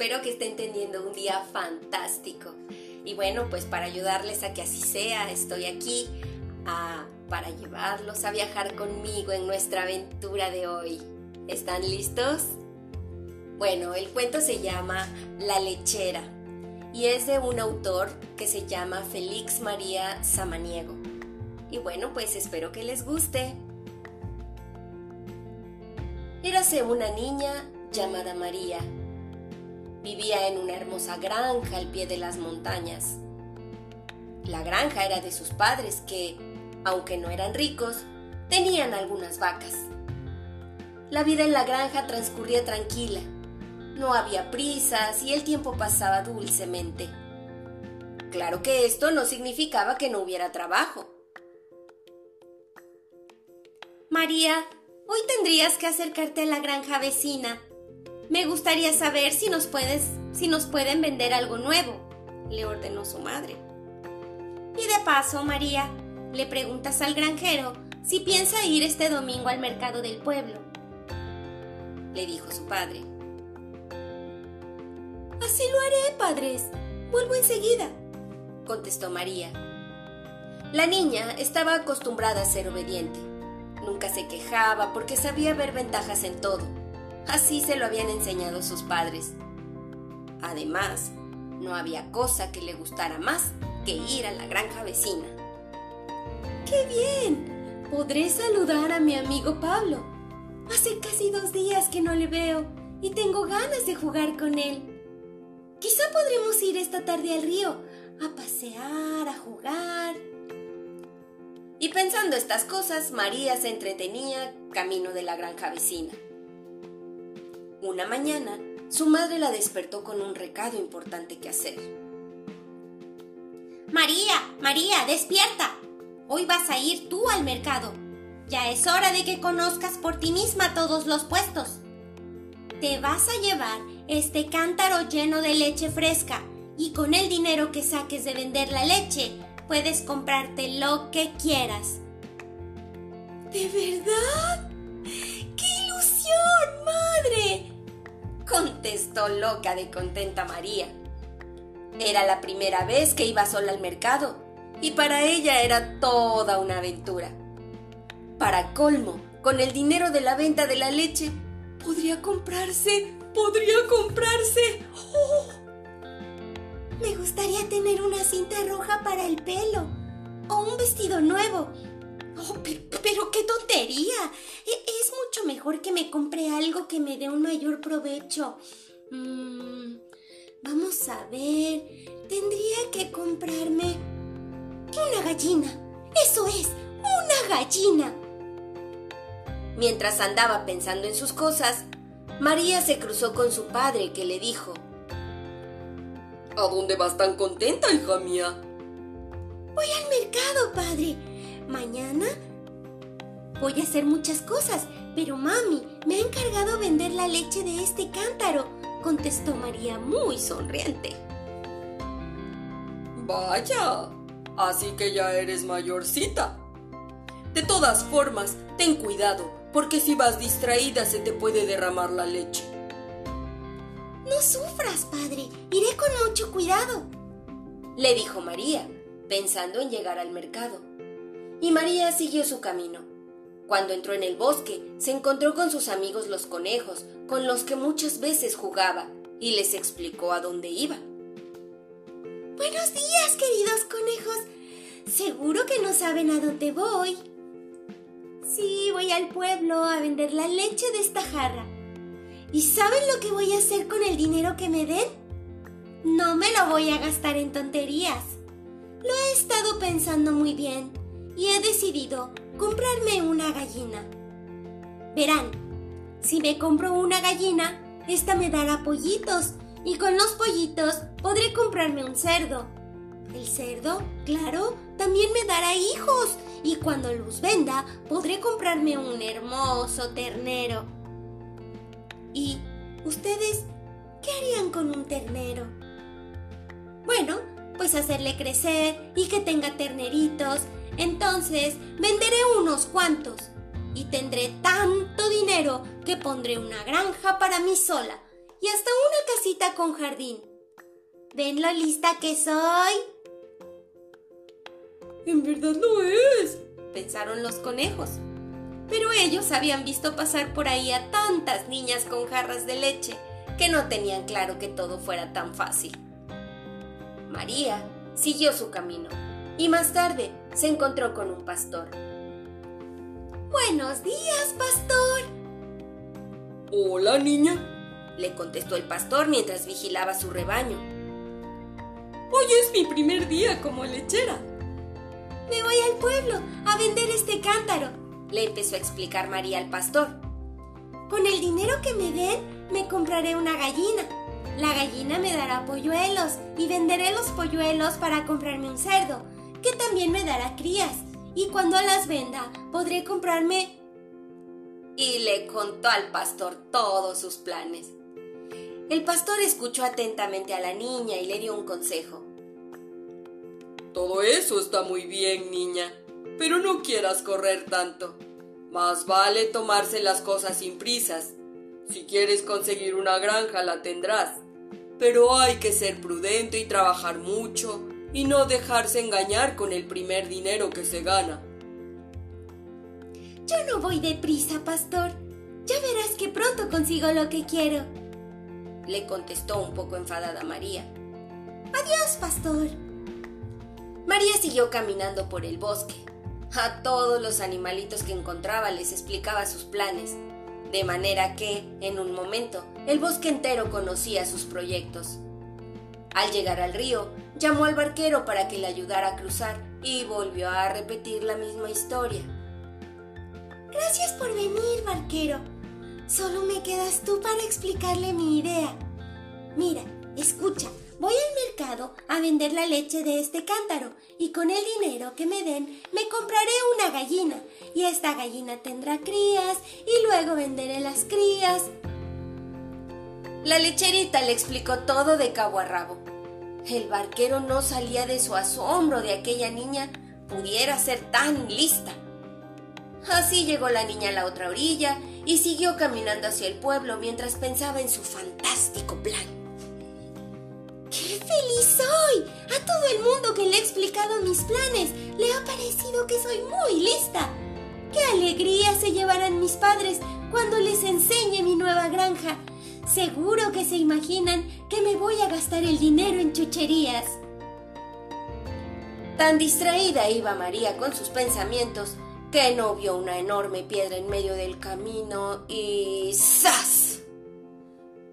espero que estén teniendo un día fantástico. Y bueno, pues para ayudarles a que así sea, estoy aquí ah, para llevarlos a viajar conmigo en nuestra aventura de hoy. ¿Están listos? Bueno, el cuento se llama La lechera y es de un autor que se llama Félix María Samaniego. Y bueno, pues espero que les guste. Érase una niña llamada María. Vivía en una hermosa granja al pie de las montañas. La granja era de sus padres que, aunque no eran ricos, tenían algunas vacas. La vida en la granja transcurría tranquila. No había prisas y el tiempo pasaba dulcemente. Claro que esto no significaba que no hubiera trabajo. María, hoy tendrías que acercarte a la granja vecina. Me gustaría saber si nos puedes, si nos pueden vender algo nuevo, le ordenó su madre. Y de paso, María, le preguntas al granjero si piensa ir este domingo al mercado del pueblo, le dijo su padre. Así lo haré, padres. Vuelvo enseguida, contestó María. La niña estaba acostumbrada a ser obediente Nunca se quejaba porque sabía ver ventajas en todo. Así se lo habían enseñado sus padres. Además, no había cosa que le gustara más que ir a la granja vecina. ¡Qué bien! Podré saludar a mi amigo Pablo. Hace casi dos días que no le veo y tengo ganas de jugar con él. Quizá podremos ir esta tarde al río a pasear, a jugar. Y pensando estas cosas, María se entretenía camino de la granja vecina. Una mañana, su madre la despertó con un recado importante que hacer. María, María, despierta. Hoy vas a ir tú al mercado. Ya es hora de que conozcas por ti misma todos los puestos. Te vas a llevar este cántaro lleno de leche fresca y con el dinero que saques de vender la leche puedes comprarte lo que quieras. ¿De verdad? ¡Qué ilusión, madre! Contestó loca de contenta María. Era la primera vez que iba sola al mercado y para ella era toda una aventura. Para colmo, con el dinero de la venta de la leche, podría comprarse, podría comprarse. ¡Oh! Me gustaría tener una cinta roja para el pelo o un vestido nuevo. Oh, pero, qué tontería. E, es mucho mejor que me compre algo que me dé un mayor provecho. Mm, vamos a ver. Tendría que comprarme una gallina. Eso es, una gallina. Mientras andaba pensando en sus cosas, María se cruzó con su padre que le dijo, ¿A dónde vas tan contenta, hija mía? Voy al mercado, padre. Mañana voy a hacer muchas cosas, pero mami me ha encargado vender la leche de este cántaro, contestó María muy sonriente. Vaya, así que ya eres mayorcita. De todas formas, ten cuidado, porque si vas distraída se te puede derramar la leche. No sufras, padre. Iré con mucho cuidado. Le dijo María, pensando en llegar al mercado. Y María siguió su camino. Cuando entró en el bosque, se encontró con sus amigos los conejos, con los que muchas veces jugaba, y les explicó a dónde iba. Buenos días, queridos conejos. Seguro que no saben a dónde voy. Sí, voy al pueblo a vender la leche de esta jarra. ¿Y saben lo que voy a hacer con el dinero que me den? No me lo voy a gastar en tonterías. Lo he estado pensando muy bien y he decidido comprarme una gallina. Verán, si me compro una gallina, esta me dará pollitos y con los pollitos podré comprarme un cerdo. El cerdo, claro, también me dará hijos y cuando los venda podré comprarme un hermoso ternero. ¿Y ustedes qué harían con un ternero? Bueno, pues hacerle crecer y que tenga terneritos. Entonces venderé unos cuantos y tendré tanto dinero que pondré una granja para mí sola y hasta una casita con jardín. ¿Ven lo lista que soy? En verdad lo es, pensaron los conejos. Pero ellos habían visto pasar por ahí a tantas niñas con jarras de leche que no tenían claro que todo fuera tan fácil. María siguió su camino y más tarde se encontró con un pastor. Buenos días, pastor. Hola, niña, le contestó el pastor mientras vigilaba su rebaño. Hoy es mi primer día como lechera. Me voy al pueblo a vender este cántaro, le empezó a explicar María al pastor. Con el dinero que me den, me compraré una gallina. La gallina me dará polluelos y venderé los polluelos para comprarme un cerdo, que también me dará crías. Y cuando las venda, podré comprarme... Y le contó al pastor todos sus planes. El pastor escuchó atentamente a la niña y le dio un consejo. Todo eso está muy bien, niña, pero no quieras correr tanto. Más vale tomarse las cosas sin prisas. Si quieres conseguir una granja, la tendrás. Pero hay que ser prudente y trabajar mucho y no dejarse engañar con el primer dinero que se gana. Yo no voy deprisa, pastor. Ya verás que pronto consigo lo que quiero. Le contestó un poco enfadada María. Adiós, pastor. María siguió caminando por el bosque. A todos los animalitos que encontraba les explicaba sus planes, de manera que, en un momento, el bosque entero conocía sus proyectos. Al llegar al río, llamó al barquero para que le ayudara a cruzar y volvió a repetir la misma historia. Gracias por venir, barquero. Solo me quedas tú para explicarle mi idea. Mira, escucha, voy al mercado a vender la leche de este cántaro y con el dinero que me den me compraré una gallina y esta gallina tendrá crías y luego venderé las crías. La lecherita le explicó todo de cabo a rabo. El barquero no salía de su asombro de aquella niña pudiera ser tan lista. Así llegó la niña a la otra orilla y siguió caminando hacia el pueblo mientras pensaba en su fantástico plan. ¡Qué feliz soy! A todo el mundo que le he explicado mis planes le ha parecido que soy muy lista. ¡Qué alegría se llevarán mis padres cuando les enseñe mi nueva granja! Seguro que se imaginan que me voy a gastar el dinero en chucherías. Tan distraída iba María con sus pensamientos que no vio una enorme piedra en medio del camino y ¡zas!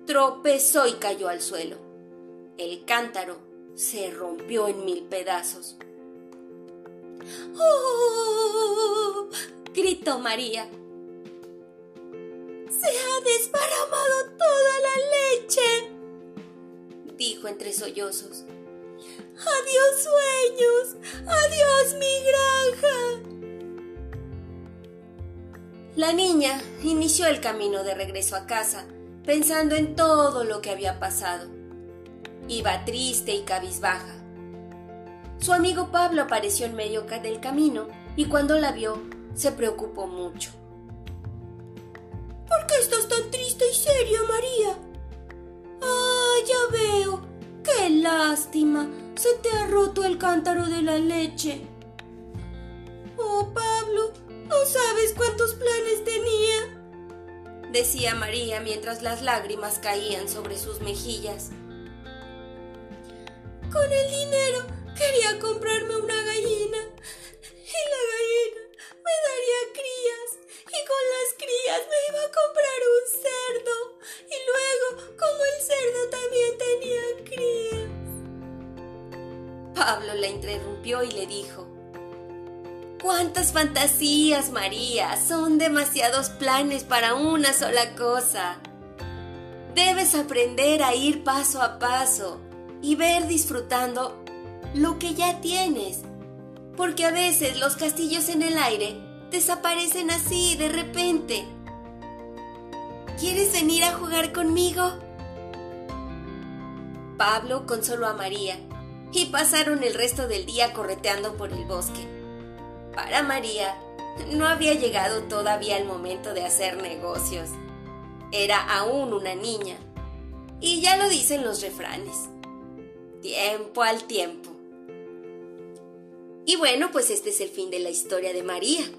Tropezó y cayó al suelo. El cántaro se rompió en mil pedazos. ¡Oh! gritó María. ¡Se ha desparramado toda la leche! dijo entre sollozos. ¡Adiós sueños! ¡Adiós mi granja! La niña inició el camino de regreso a casa, pensando en todo lo que había pasado. Iba triste y cabizbaja. Su amigo Pablo apareció en medio del camino y cuando la vio se preocupó mucho. ¿Por qué estás tan triste y seria, María? Ah, ya veo. ¡Qué lástima! Se te ha roto el cántaro de la leche. Oh, Pablo, no sabes cuántos planes tenía, decía María mientras las lágrimas caían sobre sus mejillas. Con el dinero quería comprarme una gallina fantasías, María! Son demasiados planes para una sola cosa. Debes aprender a ir paso a paso y ver disfrutando lo que ya tienes. Porque a veces los castillos en el aire desaparecen así de repente. ¿Quieres venir a jugar conmigo? Pablo consoló a María y pasaron el resto del día correteando por el bosque. Para María, no había llegado todavía el momento de hacer negocios. Era aún una niña. Y ya lo dicen los refranes. Tiempo al tiempo. Y bueno, pues este es el fin de la historia de María.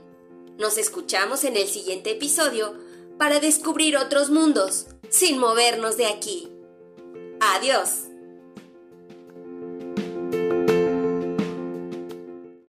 Nos escuchamos en el siguiente episodio para descubrir otros mundos sin movernos de aquí. Adiós.